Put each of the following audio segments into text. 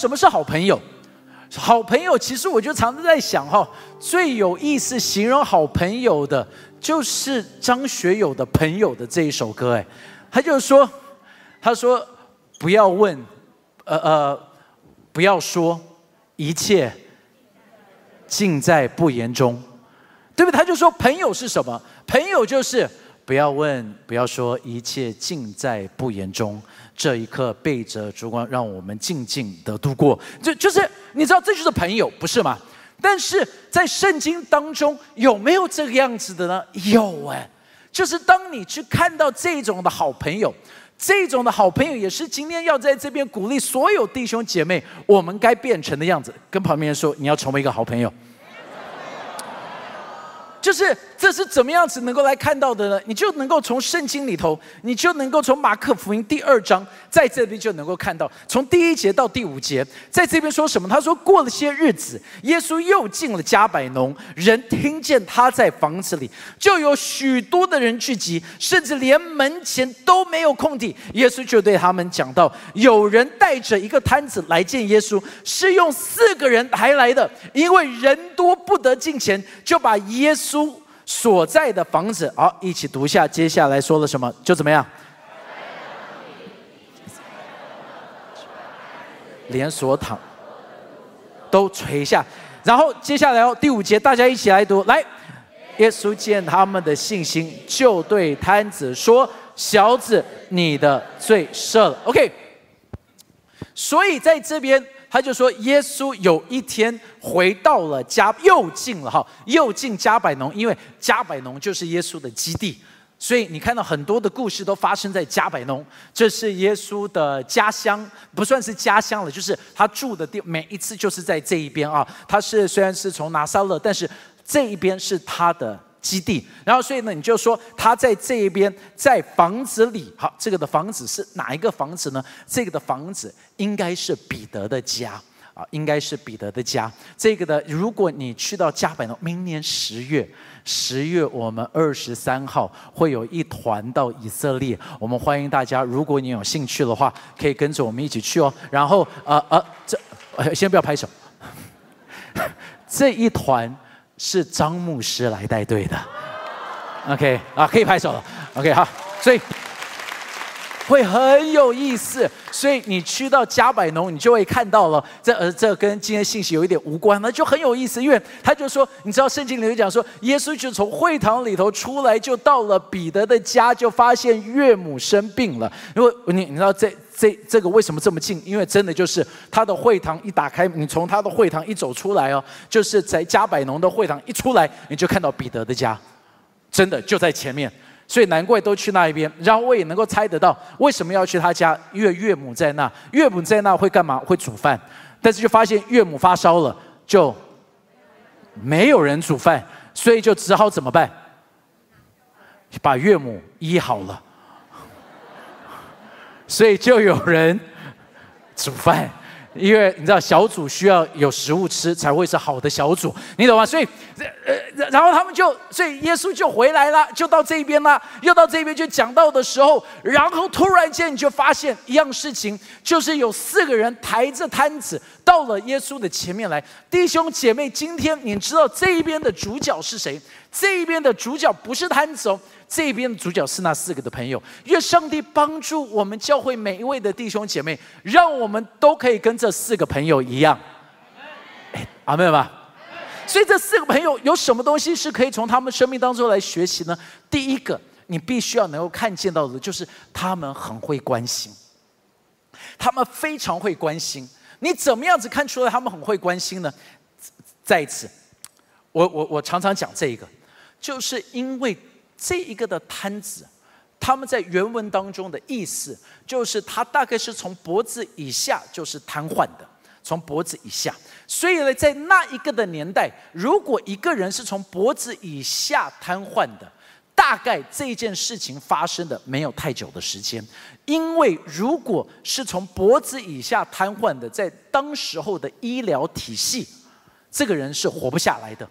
什么是好朋友？好朋友，其实我就常常在想哈，最有意思形容好朋友的，就是张学友的朋友的这一首歌，哎，他就是说，他说不要问，呃呃，不要说，一切尽在不言中，对不对？他就说朋友是什么？朋友就是不要问，不要说，一切尽在不言中。这一刻背着烛光，让我们静静的度过。就就是你知道，这就是朋友，不是吗？但是在圣经当中有没有这个样子的呢？有哎，就是当你去看到这种的好朋友，这种的好朋友，也是今天要在这边鼓励所有弟兄姐妹，我们该变成的样子。跟旁边人说，你要成为一个好朋友。就是这是怎么样子能够来看到的呢？你就能够从圣经里头，你就能够从马可福音第二章在这边就能够看到，从第一节到第五节，在这边说什么？他说过了些日子，耶稣又进了加百农，人听见他在房子里，就有许多的人聚集，甚至连门前都没有空地。耶稣就对他们讲到：有人带着一个摊子来见耶稣，是用四个人抬来的，因为人多不得进前，就把耶稣。所在的房子，好，一起读下。接下来说了什么？就怎么样？连锁躺都垂下，然后接下来哦，第五节，大家一起来读。来，耶稣见他们的信心，就对摊子说：“小子，你的罪赦了。” OK。所以在这边。他就说，耶稣有一天回到了加，又进了哈，又进加百农，因为加百农就是耶稣的基地，所以你看到很多的故事都发生在加百农，这是耶稣的家乡，不算是家乡了，就是他住的地，每一次就是在这一边啊。他是虽然是从拿撒勒，但是这一边是他的。基地，然后所以呢，你就说他在这一边，在房子里，好，这个的房子是哪一个房子呢？这个的房子应该是彼得的家啊，应该是彼得的家。这个的，如果你去到加百农，明年十月，十月我们二十三号会有一团到以色列，我们欢迎大家，如果你有兴趣的话，可以跟着我们一起去哦。然后，呃呃，这先不要拍手，这一团。是张牧师来带队的，OK 啊，可以拍手了，OK 好，所以会很有意思。所以你去到加百农，你就会看到了，这呃这跟今天信息有一点无关，那就很有意思。因为他就说，你知道圣经里头讲说，耶稣就从会堂里头出来，就到了彼得的家，就发现岳母生病了。因为你你知道这。这这个为什么这么近？因为真的就是他的会堂一打开，你从他的会堂一走出来哦，就是在加百农的会堂一出来，你就看到彼得的家，真的就在前面，所以难怪都去那一边。然后我也能够猜得到为什么要去他家，因为岳母在那，岳母在那会干嘛？会煮饭，但是就发现岳母发烧了，就没有人煮饭，所以就只好怎么办？把岳母医好了。所以就有人煮饭，因为你知道小组需要有食物吃才会是好的小组，你懂吗？所以，呃，然后他们就，所以耶稣就回来了，就到这边了，又到这边就讲到的时候，然后突然间你就发现一样事情，就是有四个人抬着摊子到了耶稣的前面来。弟兄姐妹，今天你知道这一边的主角是谁？这一边的主角不是摊子哦。这边的主角是那四个的朋友，愿上帝帮助我们教会每一位的弟兄姐妹，让我们都可以跟这四个朋友一样。阿妹吧。所以这四个朋友有什么东西是可以从他们生命当中来学习呢？第一个，你必须要能够看见到的，就是他们很会关心，他们非常会关心。你怎么样子看出来他们很会关心呢？再一次，我我我常常讲这一个，就是因为。这一个的摊子，他们在原文当中的意思就是，他大概是从脖子以下就是瘫痪的，从脖子以下。所以呢，在那一个的年代，如果一个人是从脖子以下瘫痪的，大概这件事情发生的没有太久的时间，因为如果是从脖子以下瘫痪的，在当时候的医疗体系，这个人是活不下来的。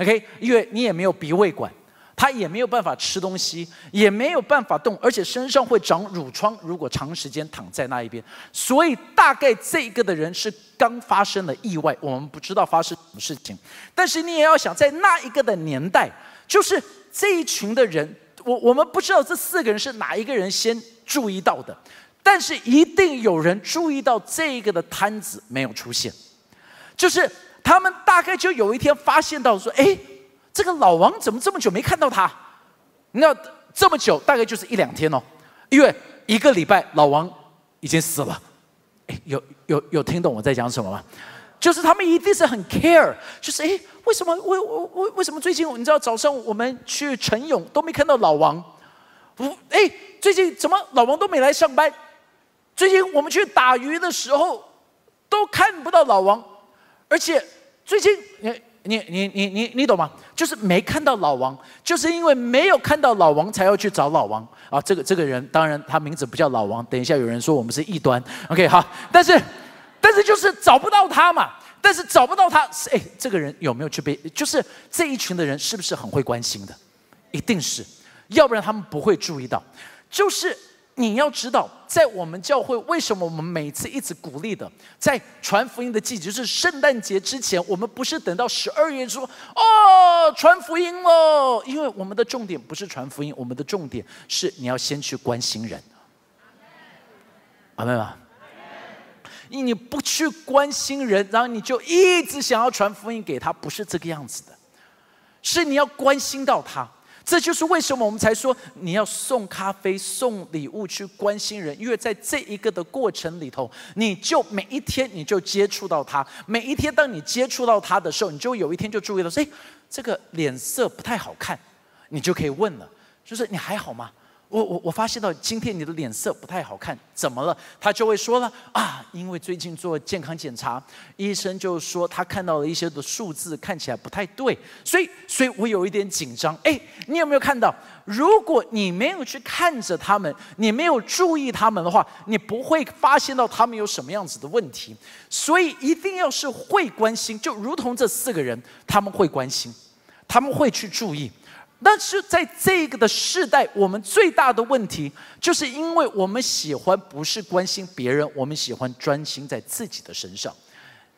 OK，因为你也没有鼻胃管。他也没有办法吃东西，也没有办法动，而且身上会长褥疮。如果长时间躺在那一边，所以大概这一个的人是刚发生了意外，我们不知道发生什么事情。但是你也要想，在那一个的年代，就是这一群的人，我我们不知道这四个人是哪一个人先注意到的，但是一定有人注意到这一个的摊子没有出现，就是他们大概就有一天发现到说，哎。这个老王怎么这么久没看到他？那这么久大概就是一两天哦，因为一个礼拜老王已经死了。哎，有有有听懂我在讲什么吗？就是他们一定是很 care，就是哎，为什么为为为为什么最近你知道早上我们去晨泳都没看到老王？不，哎，最近怎么老王都没来上班？最近我们去打鱼的时候都看不到老王，而且最近你。你你你你你懂吗？就是没看到老王，就是因为没有看到老王，才要去找老王啊！这个这个人，当然他名字不叫老王。等一下有人说我们是异端，OK 好，但是但是就是找不到他嘛。但是找不到他是，哎，这个人有没有去被？就是这一群的人是不是很会关心的？一定是，要不然他们不会注意到。就是。你要知道，在我们教会，为什么我们每次一直鼓励的，在传福音的季节，就是圣诞节之前，我们不是等到十二月说哦传福音喽？因为我们的重点不是传福音，我们的重点是你要先去关心人。阿妹吗？你不去关心人，然后你就一直想要传福音给他，不是这个样子的，是你要关心到他。这就是为什么我们才说你要送咖啡、送礼物去关心人，因为在这一个的过程里头，你就每一天你就接触到他，每一天当你接触到他的时候，你就有一天就注意到，哎，这个脸色不太好看，你就可以问了，就是你还好吗？我我我发现到今天你的脸色不太好看，怎么了？他就会说了啊，因为最近做健康检查，医生就说他看到了一些的数字看起来不太对，所以所以我有一点紧张。哎，你有没有看到？如果你没有去看着他们，你没有注意他们的话，你不会发现到他们有什么样子的问题。所以一定要是会关心，就如同这四个人，他们会关心，他们会去注意。但是在这个的世代，我们最大的问题，就是因为我们喜欢不是关心别人，我们喜欢专心在自己的身上。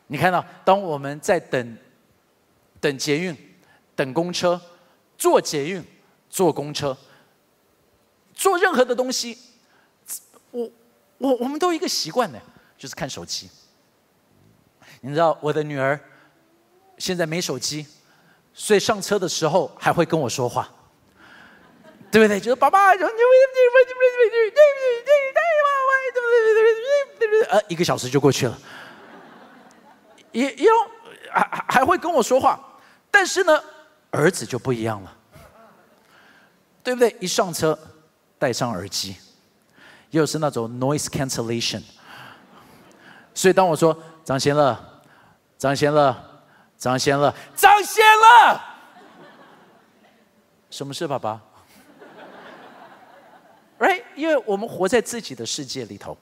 你看到，当我们在等等捷运、等公车、坐捷运、坐公车、做任何的东西，我我我们都一个习惯呢，就是看手机。你知道，我的女儿现在没手机。所以上车的时候还会跟我说话，对不对？就是爸爸，呃，一个小时就过去了，也要还还会跟我说话，但是呢，儿子就不一样了，对不对？一上车戴上耳机，又是那种 noise cancellation，所以当我说张贤乐，张贤乐。张先乐，张先乐，什么事，爸爸？Right，因为我们活在自己的世界里头，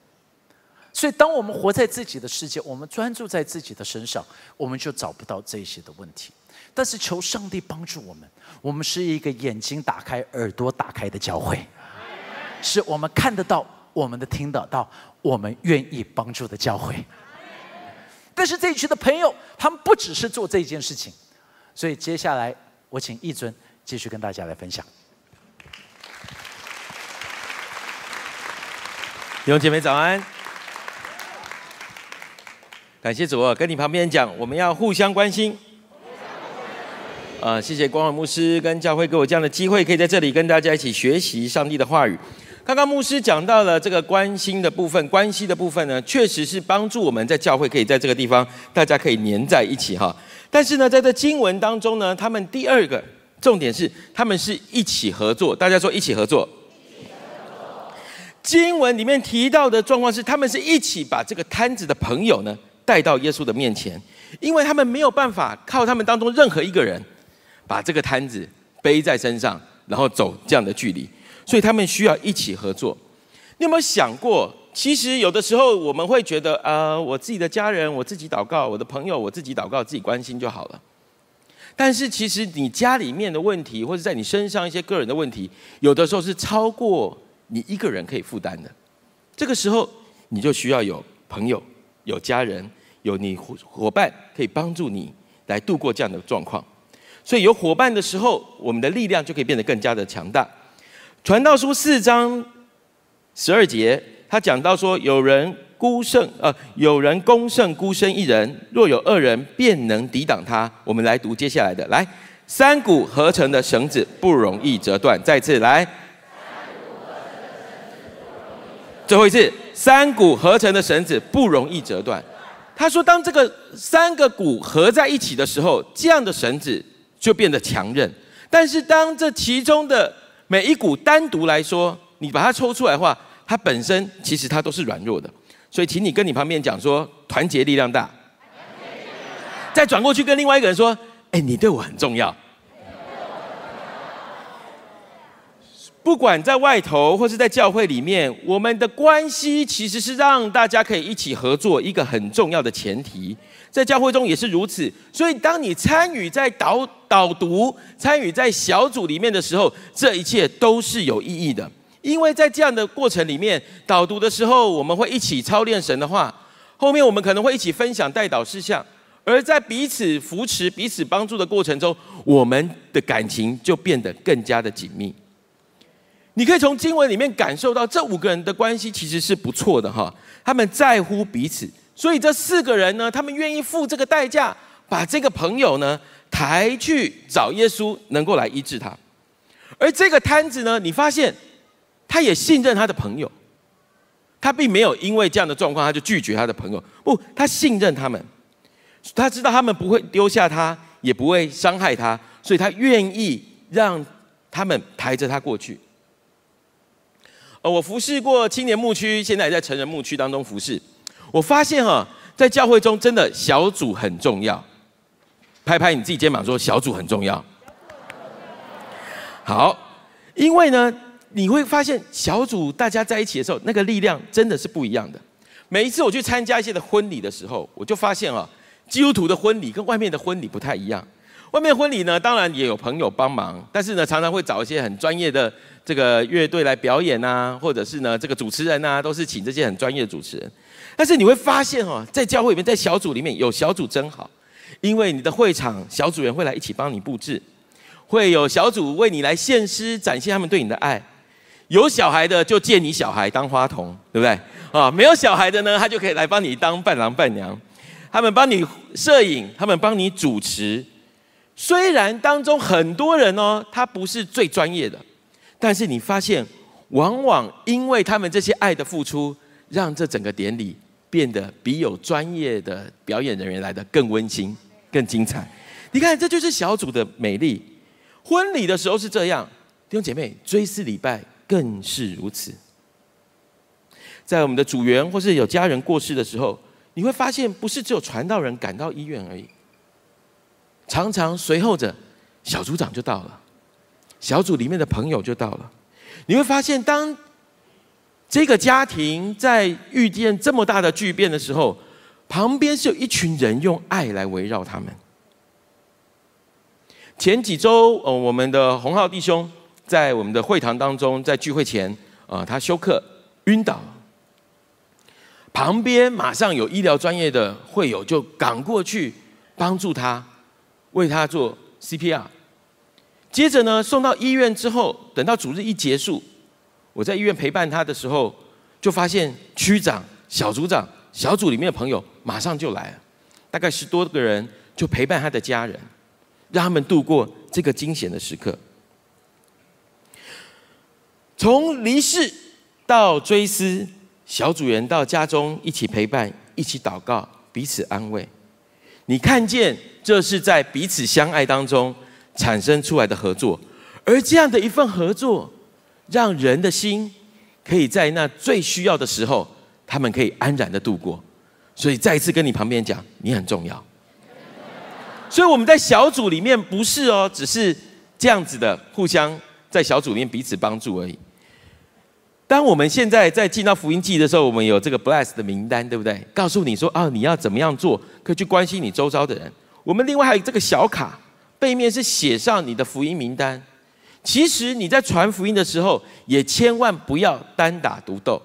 所以当我们活在自己的世界，我们专注在自己的身上，我们就找不到这些的问题。但是求上帝帮助我们，我们是一个眼睛打开、耳朵打开的教会，是我们看得到、我们的听得到、我们愿意帮助的教会。但是这一群的朋友，他们不只是做这件事情，所以接下来我请义尊继续跟大家来分享。弟兄姐妹早安，感谢主啊！跟你旁边讲，我们要互相关心。啊，谢谢光荣牧师跟教会给我这样的机会，可以在这里跟大家一起学习上帝的话语。刚刚牧师讲到了这个关心的部分，关系的部分呢，确实是帮助我们在教会可以在这个地方，大家可以黏在一起哈。但是呢，在这经文当中呢，他们第二个重点是，他们是一起合作。大家说一起合作。经文里面提到的状况是，他们是一起把这个摊子的朋友呢带到耶稣的面前，因为他们没有办法靠他们当中任何一个人把这个摊子背在身上，然后走这样的距离。所以他们需要一起合作。你有没有想过，其实有的时候我们会觉得，呃，我自己的家人，我自己祷告；我的朋友，我自己祷告，自己关心就好了。但是其实你家里面的问题，或者在你身上一些个人的问题，有的时候是超过你一个人可以负担的。这个时候，你就需要有朋友、有家人、有你伙伙伴可以帮助你来度过这样的状况。所以有伙伴的时候，我们的力量就可以变得更加的强大。传道书四章十二节，他讲到说，有人孤胜，呃，有人攻胜孤身一人，若有二人，便能抵挡他。我们来读接下来的，来，三股合成的绳子不容易折断。再次来，最后一次，三股合成的绳子不容易折断。他说，当这个三个股合在一起的时候，这样的绳子。就变得强韧，但是当这其中的每一股单独来说，你把它抽出来的话，它本身其实它都是软弱的。所以，请你跟你旁边讲说，团结力量大。再转过去跟另外一个人说，哎，你对我很重要。不管在外头或是在教会里面，我们的关系其实是让大家可以一起合作一个很重要的前提。在教会中也是如此，所以当你参与在导导读、参与在小组里面的时候，这一切都是有意义的。因为在这样的过程里面，导读的时候，我们会一起操练神的话，后面我们可能会一起分享带导事项，而在彼此扶持、彼此帮助的过程中，我们的感情就变得更加的紧密。你可以从经文里面感受到，这五个人的关系其实是不错的哈，他们在乎彼此。所以这四个人呢，他们愿意付这个代价，把这个朋友呢抬去找耶稣，能够来医治他。而这个摊子呢，你发现他也信任他的朋友，他并没有因为这样的状况他就拒绝他的朋友，不，他信任他们，他知道他们不会丢下他，也不会伤害他，所以他愿意让他们抬着他过去。呃，我服侍过青年牧区，现在也在成人牧区当中服侍。我发现哈，在教会中真的小组很重要。拍拍你自己肩膀说，小组很重要。好，因为呢，你会发现小组大家在一起的时候，那个力量真的是不一样的。每一次我去参加一些的婚礼的时候，我就发现啊，基督徒的婚礼跟外面的婚礼不太一样。外面婚礼呢，当然也有朋友帮忙，但是呢，常常会找一些很专业的这个乐队来表演啊，或者是呢，这个主持人啊，都是请这些很专业的主持人。但是你会发现哦，在教会里面，在小组里面有小组真好，因为你的会场小组员会来一起帮你布置，会有小组为你来献诗，展现他们对你的爱。有小孩的就借你小孩当花童，对不对？啊，没有小孩的呢，他就可以来帮你当伴郎伴娘，他们帮你摄影，他们帮你主持。虽然当中很多人哦，他不是最专业的，但是你发现，往往因为他们这些爱的付出。让这整个典礼变得比有专业的表演人员来的更温馨、更精彩。你看，这就是小组的美丽。婚礼的时候是这样，弟兄姐妹，追思礼拜更是如此。在我们的组员或是有家人过世的时候，你会发现，不是只有传道人赶到医院而已，常常随后着小组长就到了，小组里面的朋友就到了。你会发现，当这个家庭在遇见这么大的巨变的时候，旁边是有一群人用爱来围绕他们。前几周，呃，我们的洪浩弟兄在我们的会堂当中，在聚会前，啊，他休克晕倒，旁边马上有医疗专业的会友就赶过去帮助他，为他做 CPR。接着呢，送到医院之后，等到主日一结束。我在医院陪伴他的时候，就发现区长、小组长、小组里面的朋友马上就来了，大概十多个人就陪伴他的家人，让他们度过这个惊险的时刻。从离世到追思，小组员到家中一起陪伴、一起祷告、彼此安慰。你看见这是在彼此相爱当中产生出来的合作，而这样的一份合作。让人的心可以在那最需要的时候，他们可以安然的度过。所以再一次跟你旁边讲，你很重要。所以我们在小组里面不是哦，只是这样子的互相在小组里面彼此帮助而已。当我们现在在进到福音季的时候，我们有这个 bless 的名单，对不对？告诉你说啊，你要怎么样做，可以去关心你周遭的人。我们另外还有这个小卡背面是写上你的福音名单。其实你在传福音的时候，也千万不要单打独斗。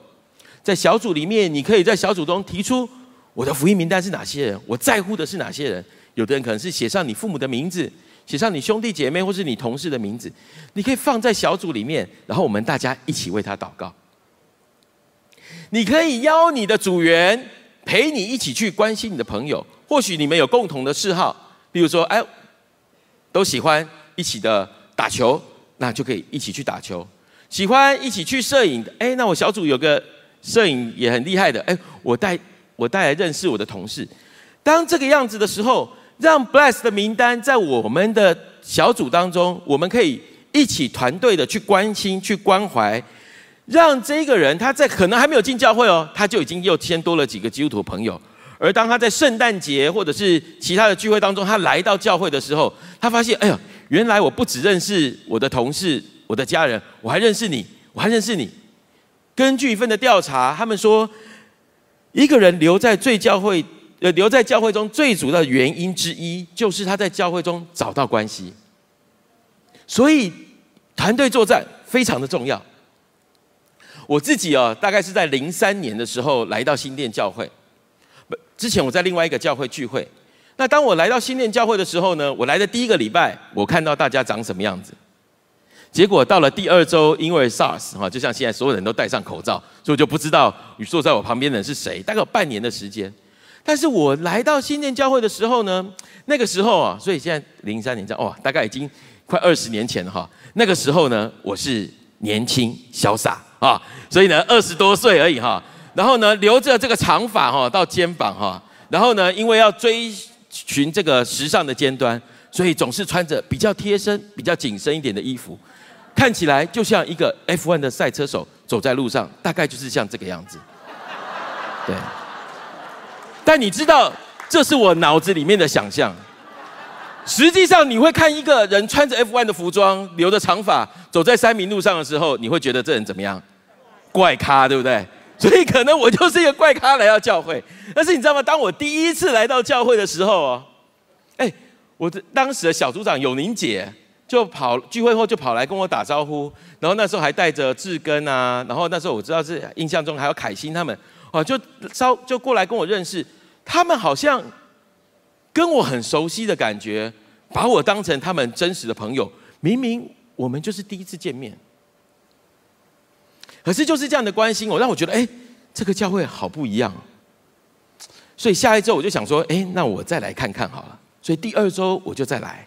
在小组里面，你可以在小组中提出我的福音名单是哪些人，我在乎的是哪些人。有的人可能是写上你父母的名字，写上你兄弟姐妹或是你同事的名字，你可以放在小组里面，然后我们大家一起为他祷告。你可以邀你的组员陪你一起去关心你的朋友，或许你们有共同的嗜好，比如说，哎，都喜欢一起的打球。那就可以一起去打球，喜欢一起去摄影的，哎，那我小组有个摄影也很厉害的，哎，我带我带来认识我的同事。当这个样子的时候，让 Bless 的名单在我们的小组当中，我们可以一起团队的去关心、去关怀，让这个人他在可能还没有进教会哦，他就已经又添多了几个基督徒朋友。而当他在圣诞节或者是其他的聚会当中，他来到教会的时候，他发现，哎呀。原来我不只认识我的同事、我的家人，我还认识你，我还认识你。根据一份的调查，他们说，一个人留在最教会，呃，留在教会中最主要原因之一，就是他在教会中找到关系。所以，团队作战非常的重要。我自己哦，大概是在零三年的时候来到新店教会，不，之前我在另外一个教会聚会。那当我来到新店教会的时候呢，我来的第一个礼拜，我看到大家长什么样子。结果到了第二周，因为 SARS 哈，就像现在所有人都戴上口罩，所以我就不知道你坐在我旁边的人是谁。大概有半年的时间，但是我来到新店教会的时候呢，那个时候啊，所以现在零三年这样哇，大概已经快二十年前了哈。那个时候呢，我是年轻潇洒啊，所以呢二十多岁而已哈。然后呢，留着这个长发哈到肩膀哈，然后呢，因为要追。寻这个时尚的尖端，所以总是穿着比较贴身、比较紧身一点的衣服，看起来就像一个 F1 的赛车手走在路上，大概就是像这个样子。对。但你知道，这是我脑子里面的想象。实际上，你会看一个人穿着 F1 的服装，留着长发，走在三明路上的时候，你会觉得这人怎么样？怪咖，对不对？所以可能我就是一个怪咖来到教会，但是你知道吗？当我第一次来到教会的时候哦，哎，我的当时的小组长永宁姐就跑聚会后就跑来跟我打招呼，然后那时候还带着志根啊，然后那时候我知道是印象中还有凯欣他们哦，就稍就过来跟我认识，他们好像跟我很熟悉的感觉，把我当成他们真实的朋友，明明我们就是第一次见面。可是就是这样的关心，我让我觉得，哎，这个教会好不一样。所以下一周我就想说，哎，那我再来看看好了。所以第二周我就再来。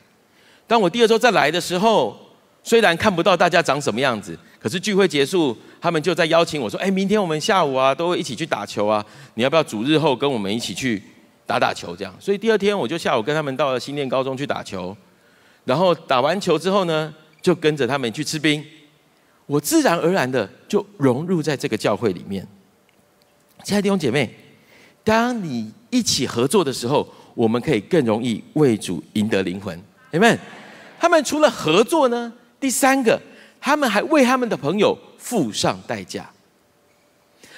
当我第二周再来的时候，虽然看不到大家长什么样子，可是聚会结束，他们就在邀请我说，哎，明天我们下午啊，都会一起去打球啊，你要不要主日后跟我们一起去打打球？这样。所以第二天我就下午跟他们到了新店高中去打球，然后打完球之后呢，就跟着他们去吃冰。我自然而然的就融入在这个教会里面。亲爱的弟兄姐妹，当你一起合作的时候，我们可以更容易为主赢得灵魂。你们，他们除了合作呢，第三个，他们还为他们的朋友付上代价。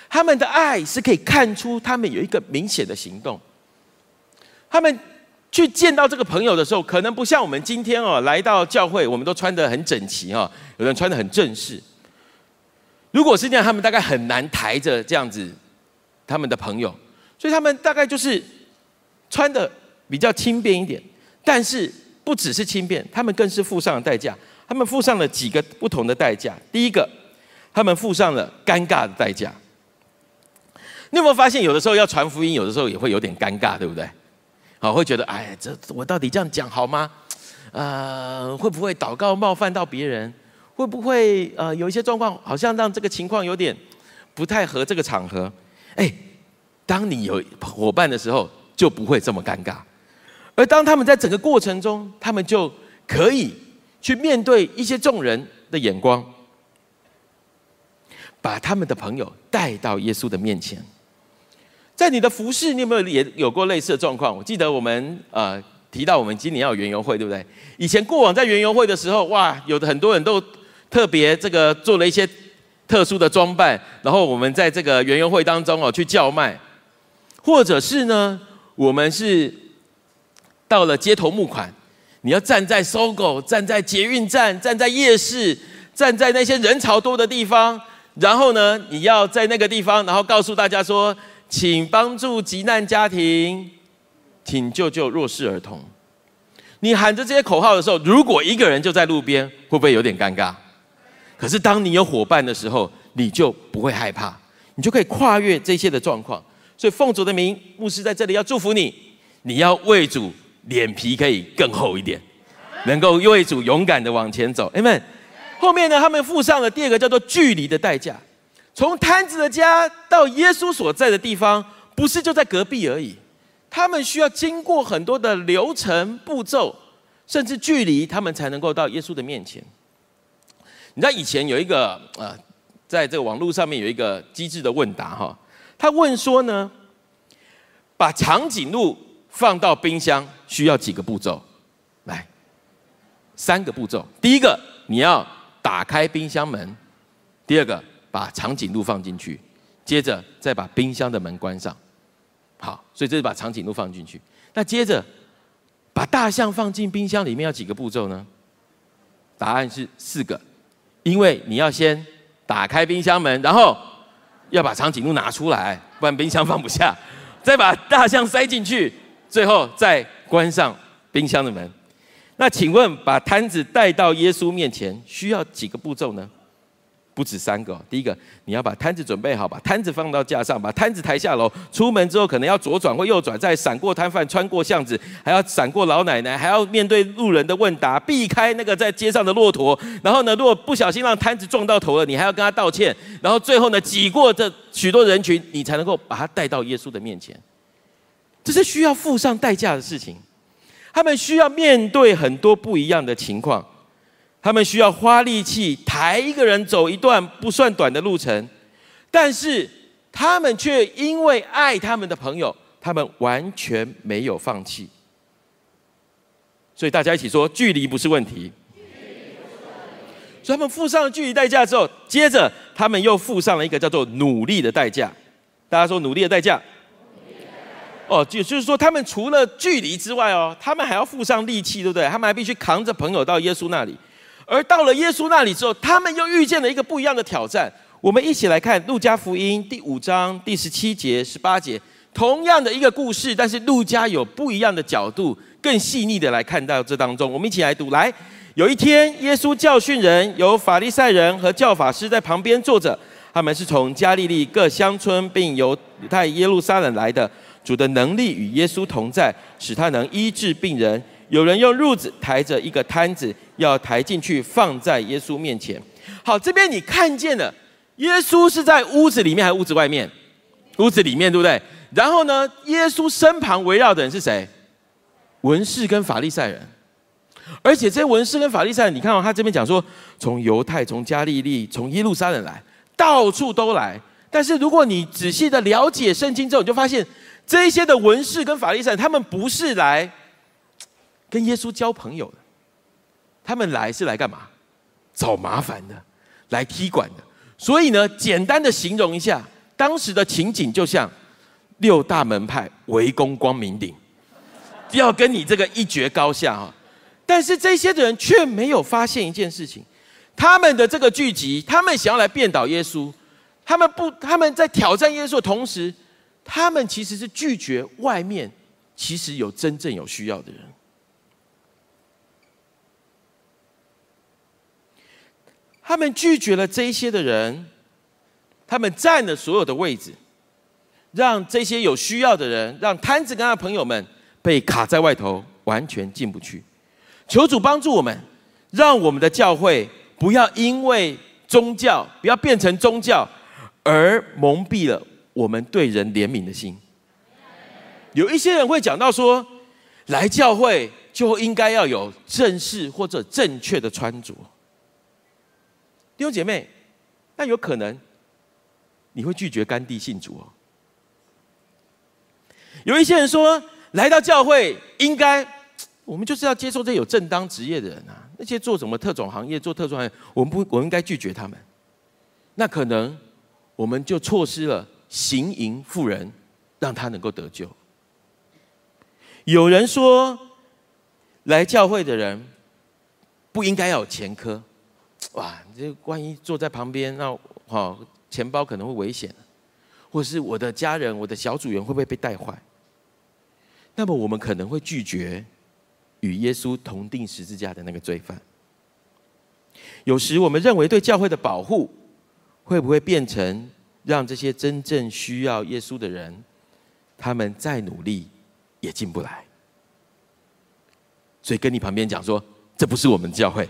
他们的爱是可以看出他们有一个明显的行动。他们。去见到这个朋友的时候，可能不像我们今天哦，来到教会，我们都穿得很整齐哈，有人穿得很正式。如果是这样，他们大概很难抬着这样子他们的朋友，所以他们大概就是穿的比较轻便一点。但是不只是轻便，他们更是付上了代价。他们付上了几个不同的代价。第一个，他们付上了尴尬的代价。你有没有发现，有的时候要传福音，有的时候也会有点尴尬，对不对？好，会觉得哎，这我到底这样讲好吗？呃，会不会祷告冒犯到别人？会不会呃有一些状况，好像让这个情况有点不太合这个场合？哎，当你有伙伴的时候，就不会这么尴尬。而当他们在整个过程中，他们就可以去面对一些众人的眼光，把他们的朋友带到耶稣的面前。在你的服饰，你有没有也有过类似的状况？我记得我们呃提到我们今年要有园游会，对不对？以前过往在园游会的时候，哇，有的很多人都特别这个做了一些特殊的装扮，然后我们在这个园游会当中哦去叫卖，或者是呢，我们是到了街头募款，你要站在搜狗，站在捷运站，站在夜市，站在那些人潮多的地方，然后呢，你要在那个地方，然后告诉大家说，请帮助急难家庭，请救救弱势儿童。你喊着这些口号的时候，如果一个人就在路边，会不会有点尴尬？可是当你有伙伴的时候，你就不会害怕，你就可以跨越这些的状况。所以奉主的名，牧师在这里要祝福你，你要为主。脸皮可以更厚一点，能够为主勇敢的往前走。阿门。后面呢，他们付上了第二个叫做距离的代价。从摊子的家到耶稣所在的地方，不是就在隔壁而已，他们需要经过很多的流程步骤，甚至距离，他们才能够到耶稣的面前。你知道以前有一个呃，在这个网络上面有一个机智的问答哈，他问说呢，把长颈鹿。放到冰箱需要几个步骤？来，三个步骤。第一个，你要打开冰箱门；第二个，把长颈鹿放进去；接着再把冰箱的门关上。好，所以这是把长颈鹿放进去。那接着把大象放进冰箱里面要几个步骤呢？答案是四个，因为你要先打开冰箱门，然后要把长颈鹿拿出来，不然冰箱放不下；再把大象塞进去。最后再关上冰箱的门。那请问，把摊子带到耶稣面前需要几个步骤呢？不止三个。第一个，你要把摊子准备好，把摊子放到架上，把摊子抬下楼。出门之后，可能要左转或右转，再闪过摊贩，穿过巷子，还要闪过老奶奶，还要面对路人的问答，避开那个在街上的骆驼。然后呢，如果不小心让摊子撞到头了，你还要跟他道歉。然后最后呢，挤过这许多人群，你才能够把他带到耶稣的面前。这是需要付上代价的事情，他们需要面对很多不一样的情况，他们需要花力气抬一个人走一段不算短的路程，但是他们却因为爱他们的朋友，他们完全没有放弃。所以大家一起说，距离不是问题。所以他们付上了距离代价之后，接着他们又付上了一个叫做努力的代价。大家说努力的代价。哦，就就是说，他们除了距离之外哦，他们还要付上力气，对不对？他们还必须扛着朋友到耶稣那里，而到了耶稣那里之后，他们又遇见了一个不一样的挑战。我们一起来看路加福音第五章第十七节、十八节，同样的一个故事，但是路加有不一样的角度，更细腻的来看到这当中。我们一起来读。来，有一天，耶稣教训人，有法利赛人和教法师在旁边坐着，他们是从加利利各乡村，并犹太耶路撒冷来的。主的能力与耶稣同在，使他能医治病人。有人用褥子抬着一个摊子，要抬进去放在耶稣面前。好，这边你看见了，耶稣是在屋子里面还是屋子外面？屋子里面，对不对？然后呢，耶稣身旁围绕的人是谁？文士跟法利赛人。而且这些文士跟法利赛人，你看到他这边讲说，从犹太、从加利利、从耶路撒冷来，到处都来。但是如果你仔细的了解圣经之后，你就发现。这些的文士跟法利赛，他们不是来跟耶稣交朋友的，他们来是来干嘛？找麻烦的，来踢馆的。所以呢，简单的形容一下当时的情景，就像六大门派围攻光明顶，要跟你这个一决高下啊！但是这些的人却没有发现一件事情：他们的这个聚集，他们想要来变倒耶稣，他们不，他们在挑战耶稣的同时。他们其实是拒绝外面其实有真正有需要的人，他们拒绝了这些的人，他们占了所有的位置，让这些有需要的人，让摊子跟他的朋友们被卡在外头，完全进不去。求主帮助我们，让我们的教会不要因为宗教，不要变成宗教而蒙蔽了。我们对人怜悯的心，有一些人会讲到说，来教会就应该要有正式或者正确的穿着。弟兄姐妹，那有可能你会拒绝甘地信主哦。有一些人说，来到教会应该，我们就是要接受这有正当职业的人啊。那些做什么特种行业、做特种行业，我们不，我们应该拒绝他们。那可能我们就错失了。行淫妇人，让他能够得救。有人说，来教会的人不应该要有前科。哇，这万一坐在旁边，那好，钱包可能会危险，或是我的家人、我的小组员会不会被带坏？那么我们可能会拒绝与耶稣同定十字架的那个罪犯。有时我们认为对教会的保护，会不会变成让这些真正需要耶稣的人，他们再努力也进不来？所以跟你旁边讲说，这不是我们教会。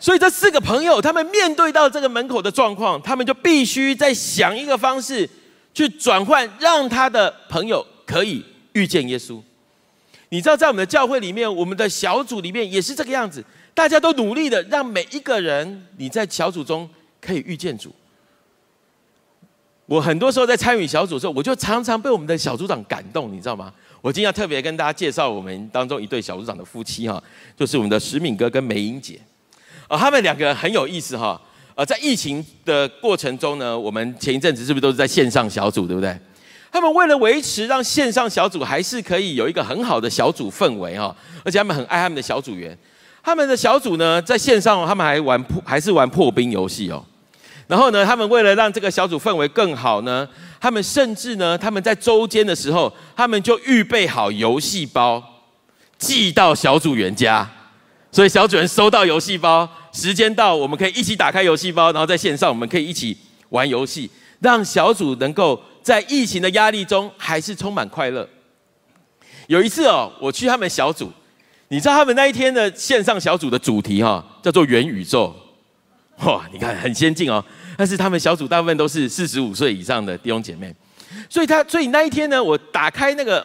所以这四个朋友，他们面对到这个门口的状况，他们就必须在想一个方式，去转换，让他的朋友可以遇见耶稣。你知道，在我们的教会里面，我们的小组里面也是这个样子，大家都努力的让每一个人，你在小组中可以遇见主。我很多时候在参与小组的时候，我就常常被我们的小组长感动，你知道吗？我今天要特别跟大家介绍我们当中一对小组长的夫妻哈，就是我们的石敏哥跟梅英姐。啊，他们两个很有意思哈。呃，在疫情的过程中呢，我们前一阵子是不是都是在线上小组，对不对？他们为了维持让线上小组还是可以有一个很好的小组氛围哈，而且他们很爱他们的小组员。他们的小组呢，在线上他们还玩破，还是玩破冰游戏哦。然后呢，他们为了让这个小组氛围更好呢，他们甚至呢，他们在周间的时候，他们就预备好游戏包，寄到小组员家。所以小组员收到游戏包。时间到，我们可以一起打开游戏包，然后在线上我们可以一起玩游戏，让小组能够在疫情的压力中还是充满快乐。有一次哦，我去他们小组，你知道他们那一天的线上小组的主题哈，叫做元宇宙，哇，你看很先进哦。但是他们小组大部分都是四十五岁以上的弟兄姐妹，所以他所以那一天呢，我打开那个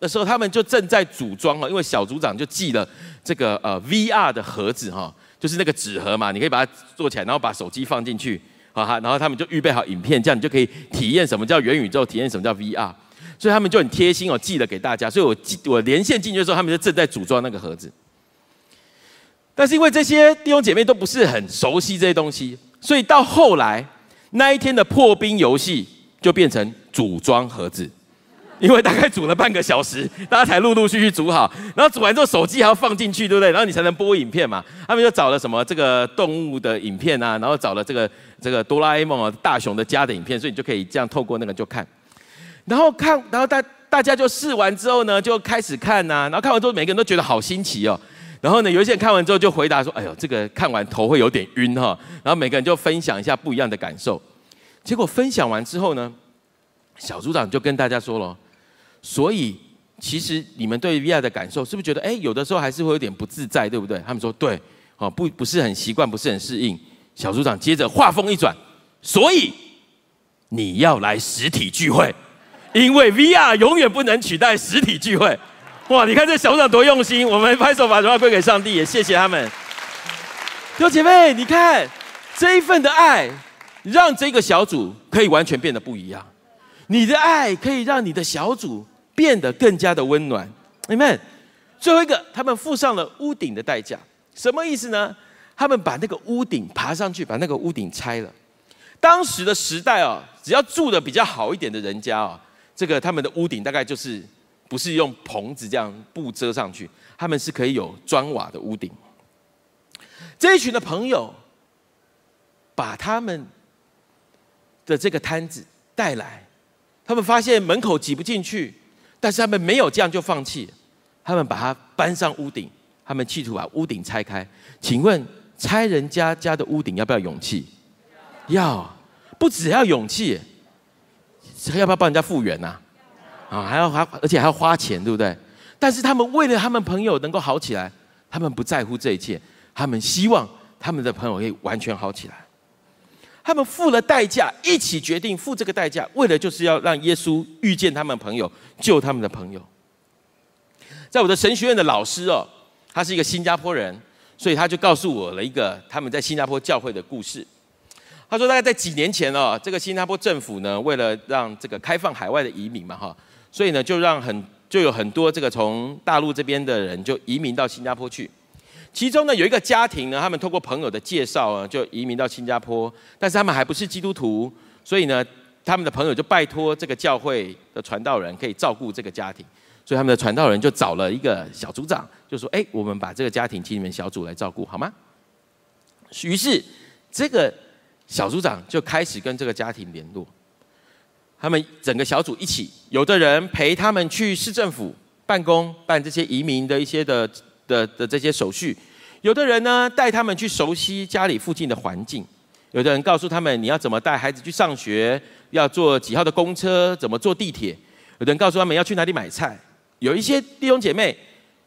的时候，他们就正在组装哦，因为小组长就寄了这个呃 VR 的盒子哈。就是那个纸盒嘛，你可以把它做起来，然后把手机放进去，好哈，然后他们就预备好影片，这样你就可以体验什么叫元宇宙，体验什么叫 VR。所以他们就很贴心哦，寄了给大家。所以我寄我连线进去的时候，他们就正在组装那个盒子。但是因为这些弟兄姐妹都不是很熟悉这些东西，所以到后来那一天的破冰游戏就变成组装盒子。因为大概煮了半个小时，大家才陆陆续续煮好，然后煮完之后手机还要放进去，对不对？然后你才能播影片嘛。他们就找了什么这个动物的影片啊，然后找了这个这个哆啦 A 梦啊大雄的家的影片，所以你就可以这样透过那个就看。然后看，然后大大家就试完之后呢，就开始看呐。然后看完之后，每个人都觉得好新奇哦。然后呢，有一些人看完之后就回答说：“哎呦，这个看完头会有点晕哈。”然后每个人就分享一下不一样的感受。结果分享完之后呢，小组长就跟大家说了。所以，其实你们对 VR 的感受，是不是觉得，哎，有的时候还是会有点不自在，对不对？他们说对，哦，不，不是很习惯，不是很适应。小组长接着话锋一转，所以你要来实体聚会，因为 VR 永远不能取代实体聚会。哇，你看这小组长多用心，我们拍手把荣耀归给上帝，也谢谢他们。弟姐妹，你看这一份的爱，让这个小组可以完全变得不一样。你的爱可以让你的小组变得更加的温暖你们。最后一个，他们付上了屋顶的代价，什么意思呢？他们把那个屋顶爬上去，把那个屋顶拆了。当时的时代哦，只要住的比较好一点的人家哦，这个他们的屋顶大概就是不是用棚子这样布遮上去，他们是可以有砖瓦的屋顶。这一群的朋友把他们的这个摊子带来。他们发现门口挤不进去，但是他们没有这样就放弃，他们把它搬上屋顶，他们企图把屋顶拆开。请问拆人家家的屋顶要不要勇气？要，不只要勇气，要不要帮人家复原呐？啊，啊还要还而且还要花钱，对不对？但是他们为了他们朋友能够好起来，他们不在乎这一切，他们希望他们的朋友可以完全好起来。他们付了代价，一起决定付这个代价，为了就是要让耶稣遇见他们朋友，救他们的朋友。在我的神学院的老师哦，他是一个新加坡人，所以他就告诉我了一个他们在新加坡教会的故事。他说，大概在几年前哦，这个新加坡政府呢，为了让这个开放海外的移民嘛哈，所以呢就让很就有很多这个从大陆这边的人就移民到新加坡去。其中呢，有一个家庭呢，他们通过朋友的介绍啊，就移民到新加坡。但是他们还不是基督徒，所以呢，他们的朋友就拜托这个教会的传道人可以照顾这个家庭。所以他们的传道人就找了一个小组长，就说：“哎，我们把这个家庭请你们小组来照顾，好吗？”于是这个小组长就开始跟这个家庭联络。他们整个小组一起，有的人陪他们去市政府办公，办这些移民的一些的的的这些手续；有的人呢带他们去熟悉家里附近的环境；有的人告诉他们你要怎么带孩子去上学，要坐几号的公车，怎么坐地铁；有的人告诉他们要去哪里买菜。有一些弟兄姐妹，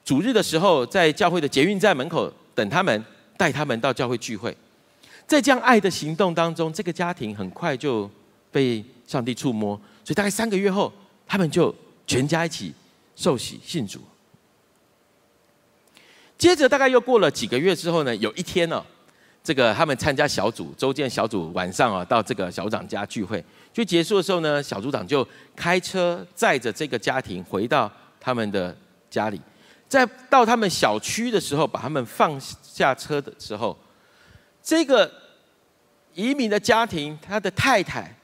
主日的时候在教会的捷运站门口等他们，带他们到教会聚会。在这样爱的行动当中，这个家庭很快就被。上帝触摸，所以大概三个月后，他们就全家一起受洗信主。接着大概又过了几个月之后呢，有一天呢，这个他们参加小组周建小组晚上啊，到这个小组长家聚会，就结束的时候呢，小组长就开车载着这个家庭回到他们的家里，在到他们小区的时候，把他们放下车的时候，这个移民的家庭他的太太。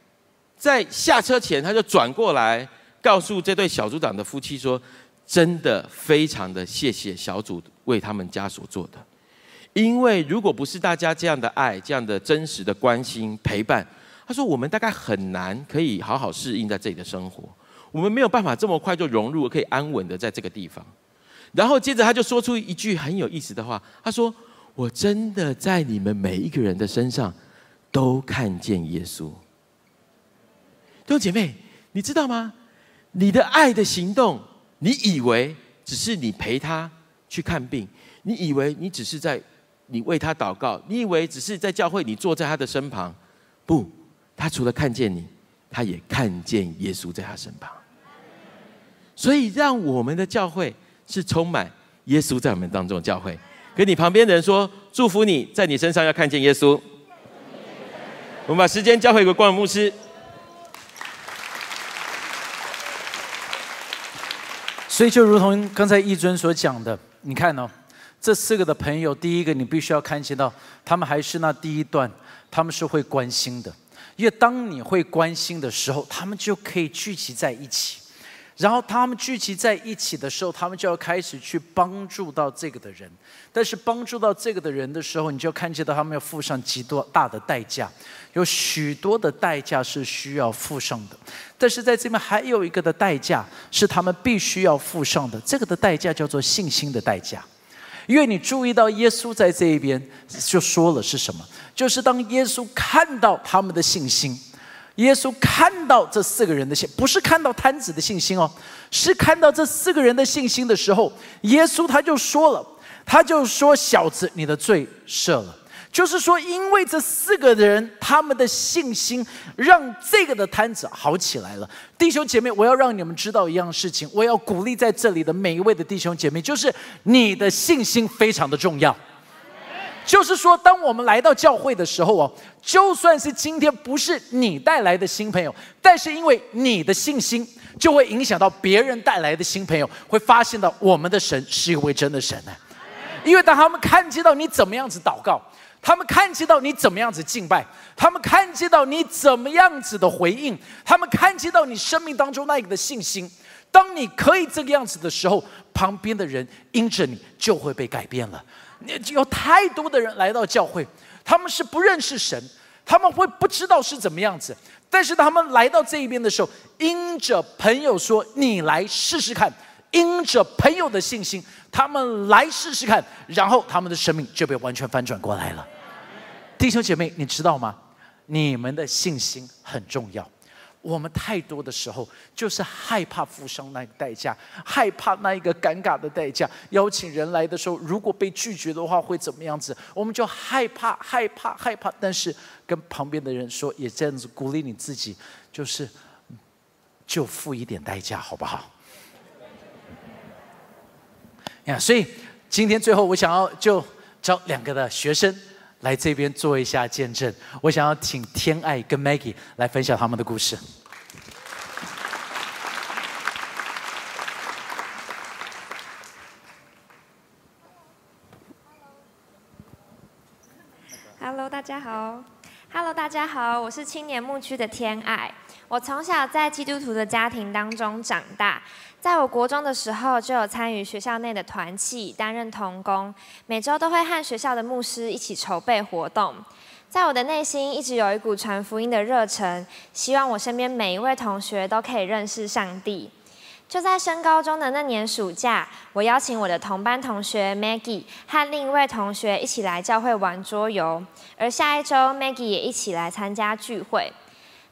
在下车前，他就转过来告诉这对小组长的夫妻说：“真的非常的谢谢小组为他们家所做的，因为如果不是大家这样的爱、这样的真实的关心陪伴，他说我们大概很难可以好好适应在这里的生活，我们没有办法这么快就融入，可以安稳的在这个地方。”然后接着他就说出一句很有意思的话，他说：“我真的在你们每一个人的身上都看见耶稣。”弟兄姐妹，你知道吗？你的爱的行动，你以为只是你陪他去看病，你以为你只是在你为他祷告，你以为只是在教会你坐在他的身旁，不，他除了看见你，他也看见耶稣在他身旁。所以，让我们的教会是充满耶稣在我们当中的教会。跟你旁边的人说，祝福你在你身上要看见耶稣。我们把时间交回给光荣牧师。所以就如同刚才一尊所讲的，你看哦，这四个的朋友，第一个你必须要看见到，他们还是那第一段，他们是会关心的，因为当你会关心的时候，他们就可以聚集在一起，然后他们聚集在一起的时候，他们就要开始去帮助到这个的人，但是帮助到这个的人的时候，你就看见到他们要付上极多大的代价。有许多的代价是需要付上的，但是在这边还有一个的代价是他们必须要付上的，这个的代价叫做信心的代价。因为你注意到耶稣在这一边就说了是什么？就是当耶稣看到他们的信心，耶稣看到这四个人的信，不是看到摊子的信心哦，是看到这四个人的信心的时候，耶稣他就说了，他就说：“小子，你的罪赦了。”就是说，因为这四个人他们的信心，让这个的摊子好起来了。弟兄姐妹，我要让你们知道一样事情，我要鼓励在这里的每一位的弟兄姐妹，就是你的信心非常的重要。就是说，当我们来到教会的时候哦，就算是今天不是你带来的新朋友，但是因为你的信心，就会影响到别人带来的新朋友，会发现到我们的神是一位真的神呢。因为当他们看见到你怎么样子祷告。他们看见到你怎么样子敬拜，他们看见到你怎么样子的回应，他们看见到你生命当中那一个的信心。当你可以这个样子的时候，旁边的人因着你就会被改变了。有太多的人来到教会，他们是不认识神，他们会不知道是怎么样子。但是他们来到这一边的时候，因着朋友说你来试试看，因着朋友的信心。他们来试试看，然后他们的生命就被完全翻转过来了。弟兄姐妹，你知道吗？你们的信心很重要。我们太多的时候就是害怕付上那个代价，害怕那一个尴尬的代价。邀请人来的时候，如果被拒绝的话会怎么样子？我们就害怕、害怕、害怕。但是跟旁边的人说，也这样子鼓励你自己，就是就付一点代价，好不好？呀，所以今天最后我想要就找两个的学生来这边做一下见证。我想要请天爱跟 Maggie 来分享他们的故事。Hello，大家好。Hello，大家好，我是青年牧区的天爱。我从小在基督徒的家庭当中长大，在我国中的时候就有参与学校内的团契，担任童工，每周都会和学校的牧师一起筹备活动。在我的内心一直有一股传福音的热忱，希望我身边每一位同学都可以认识上帝。就在升高中的那年暑假，我邀请我的同班同学 Maggie 和另一位同学一起来教会玩桌游，而下一周 Maggie 也一起来参加聚会。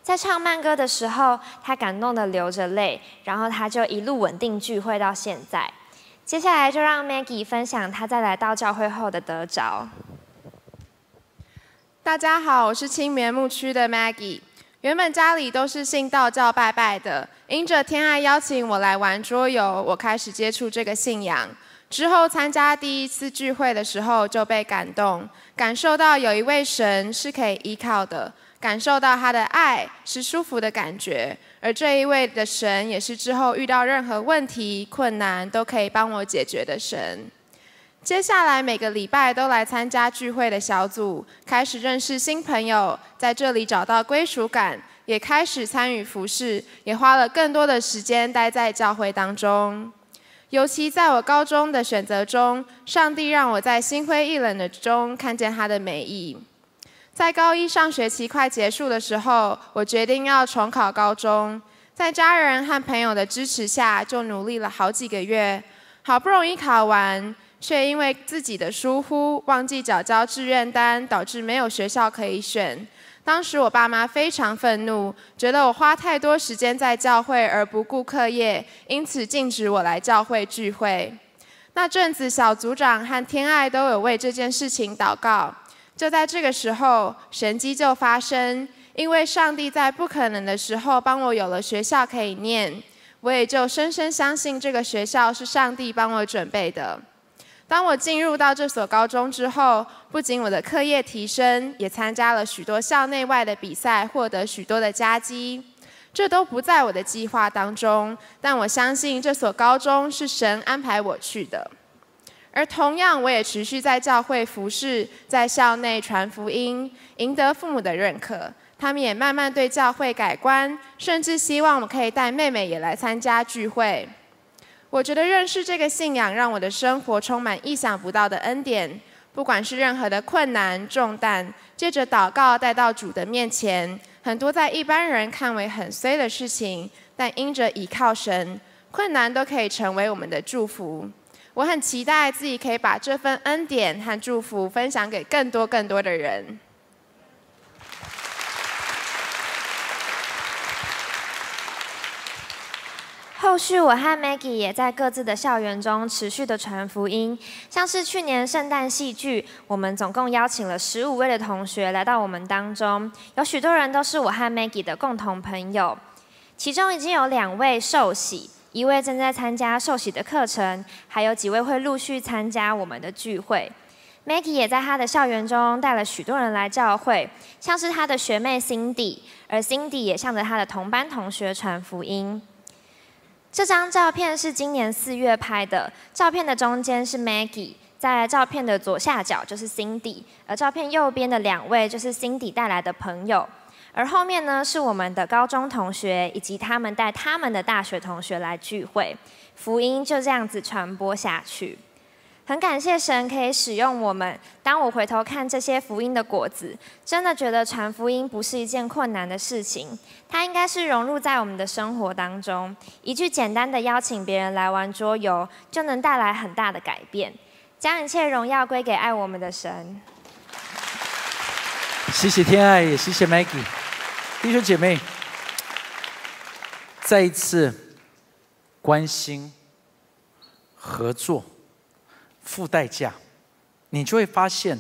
在唱慢歌的时候，她感动的流着泪，然后她就一路稳定聚会到现在。接下来就让 Maggie 分享她在来到教会后的得着。大家好，我是青棉牧区的 Maggie。原本家里都是信道教拜拜的，因着天爱邀请我来玩桌游，我开始接触这个信仰。之后参加第一次聚会的时候就被感动，感受到有一位神是可以依靠的，感受到他的爱是舒服的感觉。而这一位的神也是之后遇到任何问题困难都可以帮我解决的神。接下来每个礼拜都来参加聚会的小组，开始认识新朋友，在这里找到归属感，也开始参与服饰，也花了更多的时间待在教会当中。尤其在我高中的选择中，上帝让我在心灰意冷的中看见他的美意。在高一上学期快结束的时候，我决定要重考高中，在家人和朋友的支持下，就努力了好几个月，好不容易考完。却因为自己的疏忽，忘记缴交志愿单，导致没有学校可以选。当时我爸妈非常愤怒，觉得我花太多时间在教会而不顾课业，因此禁止我来教会聚会。那阵子，小组长和天爱都有为这件事情祷告。就在这个时候，神迹就发生，因为上帝在不可能的时候帮我有了学校可以念，我也就深深相信这个学校是上帝帮我准备的。当我进入到这所高中之后，不仅我的课业提升，也参加了许多校内外的比赛，获得许多的佳绩。这都不在我的计划当中，但我相信这所高中是神安排我去的。而同样，我也持续在教会服侍，在校内传福音，赢得父母的认可。他们也慢慢对教会改观，甚至希望我可以带妹妹也来参加聚会。我觉得认识这个信仰，让我的生活充满意想不到的恩典。不管是任何的困难重担，借着祷告带到主的面前，很多在一般人看为很衰的事情，但因着倚靠神，困难都可以成为我们的祝福。我很期待自己可以把这份恩典和祝福分享给更多更多的人。后续我和 Maggie 也在各自的校园中持续的传福音，像是去年圣诞戏剧，我们总共邀请了十五位的同学来到我们当中，有许多人都是我和 Maggie 的共同朋友，其中已经有两位受洗，一位正在参加受洗的课程，还有几位会陆续参加我们的聚会。Maggie 也在他的校园中带了许多人来教会，像是他的学妹 Cindy，而 Cindy 也向着他的同班同学传福音。这张照片是今年四月拍的，照片的中间是 Maggie，在照片的左下角就是 Cindy，而照片右边的两位就是 Cindy 带来的朋友，而后面呢是我们的高中同学以及他们带他们的大学同学来聚会，福音就这样子传播下去。很感谢神可以使用我们。当我回头看这些福音的果子，真的觉得传福音不是一件困难的事情。它应该是融入在我们的生活当中。一句简单的邀请别人来玩桌游，就能带来很大的改变。将一切荣耀归给爱我们的神。谢谢天爱，也谢谢 Maggie，弟兄姐妹，再一次关心合作。付代价，你就会发现，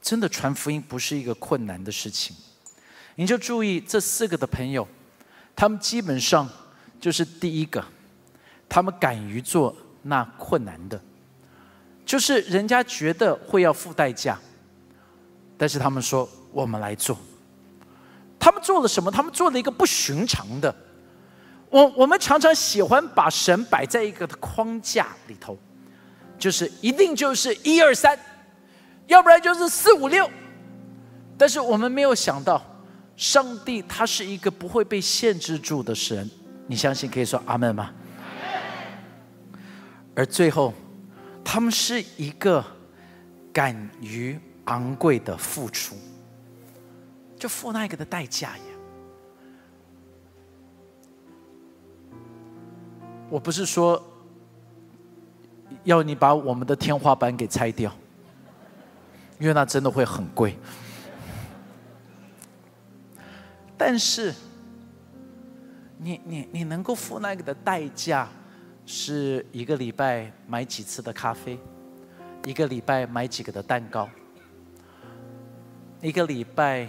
真的传福音不是一个困难的事情。你就注意这四个的朋友，他们基本上就是第一个，他们敢于做那困难的，就是人家觉得会要付代价，但是他们说我们来做。他们做了什么？他们做了一个不寻常的。我我们常常喜欢把神摆在一个框架里头。就是一定就是一二三，要不然就是四五六，但是我们没有想到，上帝他是一个不会被限制住的神，你相信可以说阿门吗？而最后，他们是一个敢于昂贵的付出，就付那个的代价呀。我不是说要你把我们的天花板给拆掉，因为那真的会很贵。但是，你你你能够付那个的代价，是一个礼拜买几次的咖啡，一个礼拜买几个的蛋糕，一个礼拜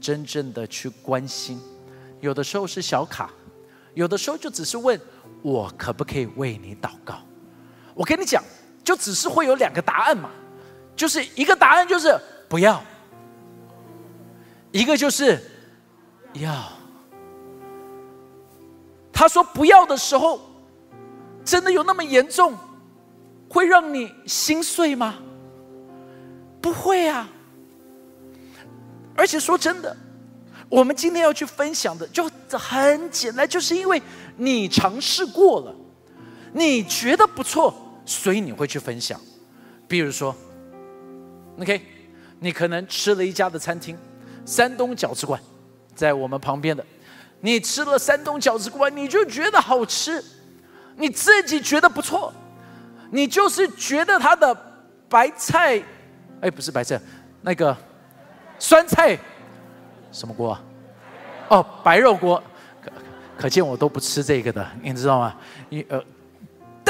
真正的去关心，有的时候是小卡，有的时候就只是问。我可不可以为你祷告？我跟你讲，就只是会有两个答案嘛，就是一个答案就是不要，一个就是要。他说不要的时候，真的有那么严重，会让你心碎吗？不会啊。而且说真的，我们今天要去分享的就很简单，就是因为。你尝试过了，你觉得不错，所以你会去分享。比如说，OK，你可能吃了一家的餐厅，山东饺子馆，在我们旁边的，你吃了山东饺子馆，你就觉得好吃，你自己觉得不错，你就是觉得它的白菜，哎，不是白菜，那个酸菜，什么锅？哦，白肉锅。可可见我都不吃这个的，你知道吗？你呃，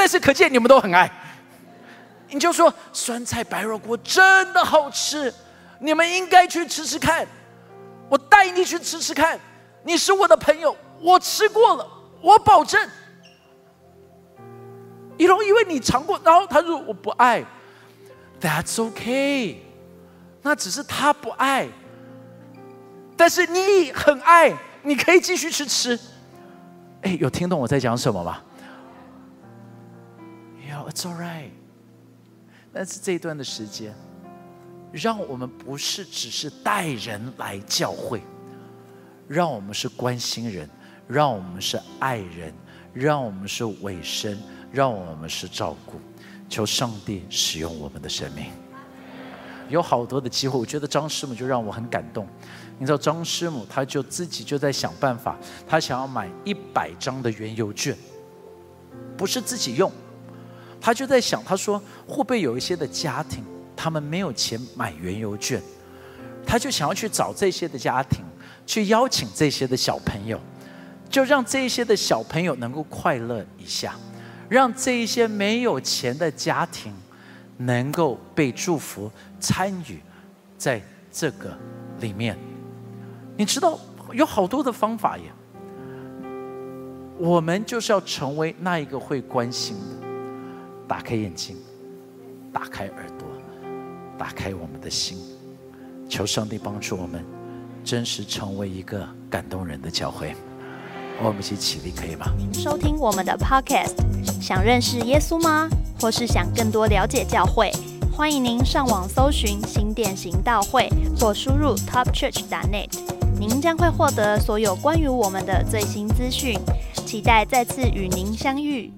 但是可见你们都很爱。你就说酸菜白肉锅真的好吃，你们应该去吃吃看。我带你去吃吃看，你是我的朋友，我吃过了，我保证。一龙因为你尝过，然后他说我不爱，That's OK，那只是他不爱，但是你很爱，你可以继续去吃。哎，有听懂我在讲什么吗 it's all right。但是这一段的时间，让我们不是只是带人来教会，让我们是关心人，让我们是爱人，让我们是委身，让我们是照顾。求上帝使用我们的生命。有好多的机会，我觉得张师母就让我很感动。你知道张师母，他就自己就在想办法，他想要买一百张的原油券，不是自己用，他就在想，他说会不会有一些的家庭，他们没有钱买原油券，他就想要去找这些的家庭，去邀请这些的小朋友，就让这些的小朋友能够快乐一下，让这一些没有钱的家庭能够被祝福，参与在这个里面。你知道有好多的方法耶，我们就是要成为那一个会关心的，打开眼睛，打开耳朵，打开我们的心，求上帝帮助我们，真实成为一个感动人的教会。我们一起起立，可以吗？收听我们的 Podcast，想认识耶稣吗？或是想更多了解教会？欢迎您上网搜寻新店行道会，或输入 topchurch.net。您将会获得所有关于我们的最新资讯，期待再次与您相遇。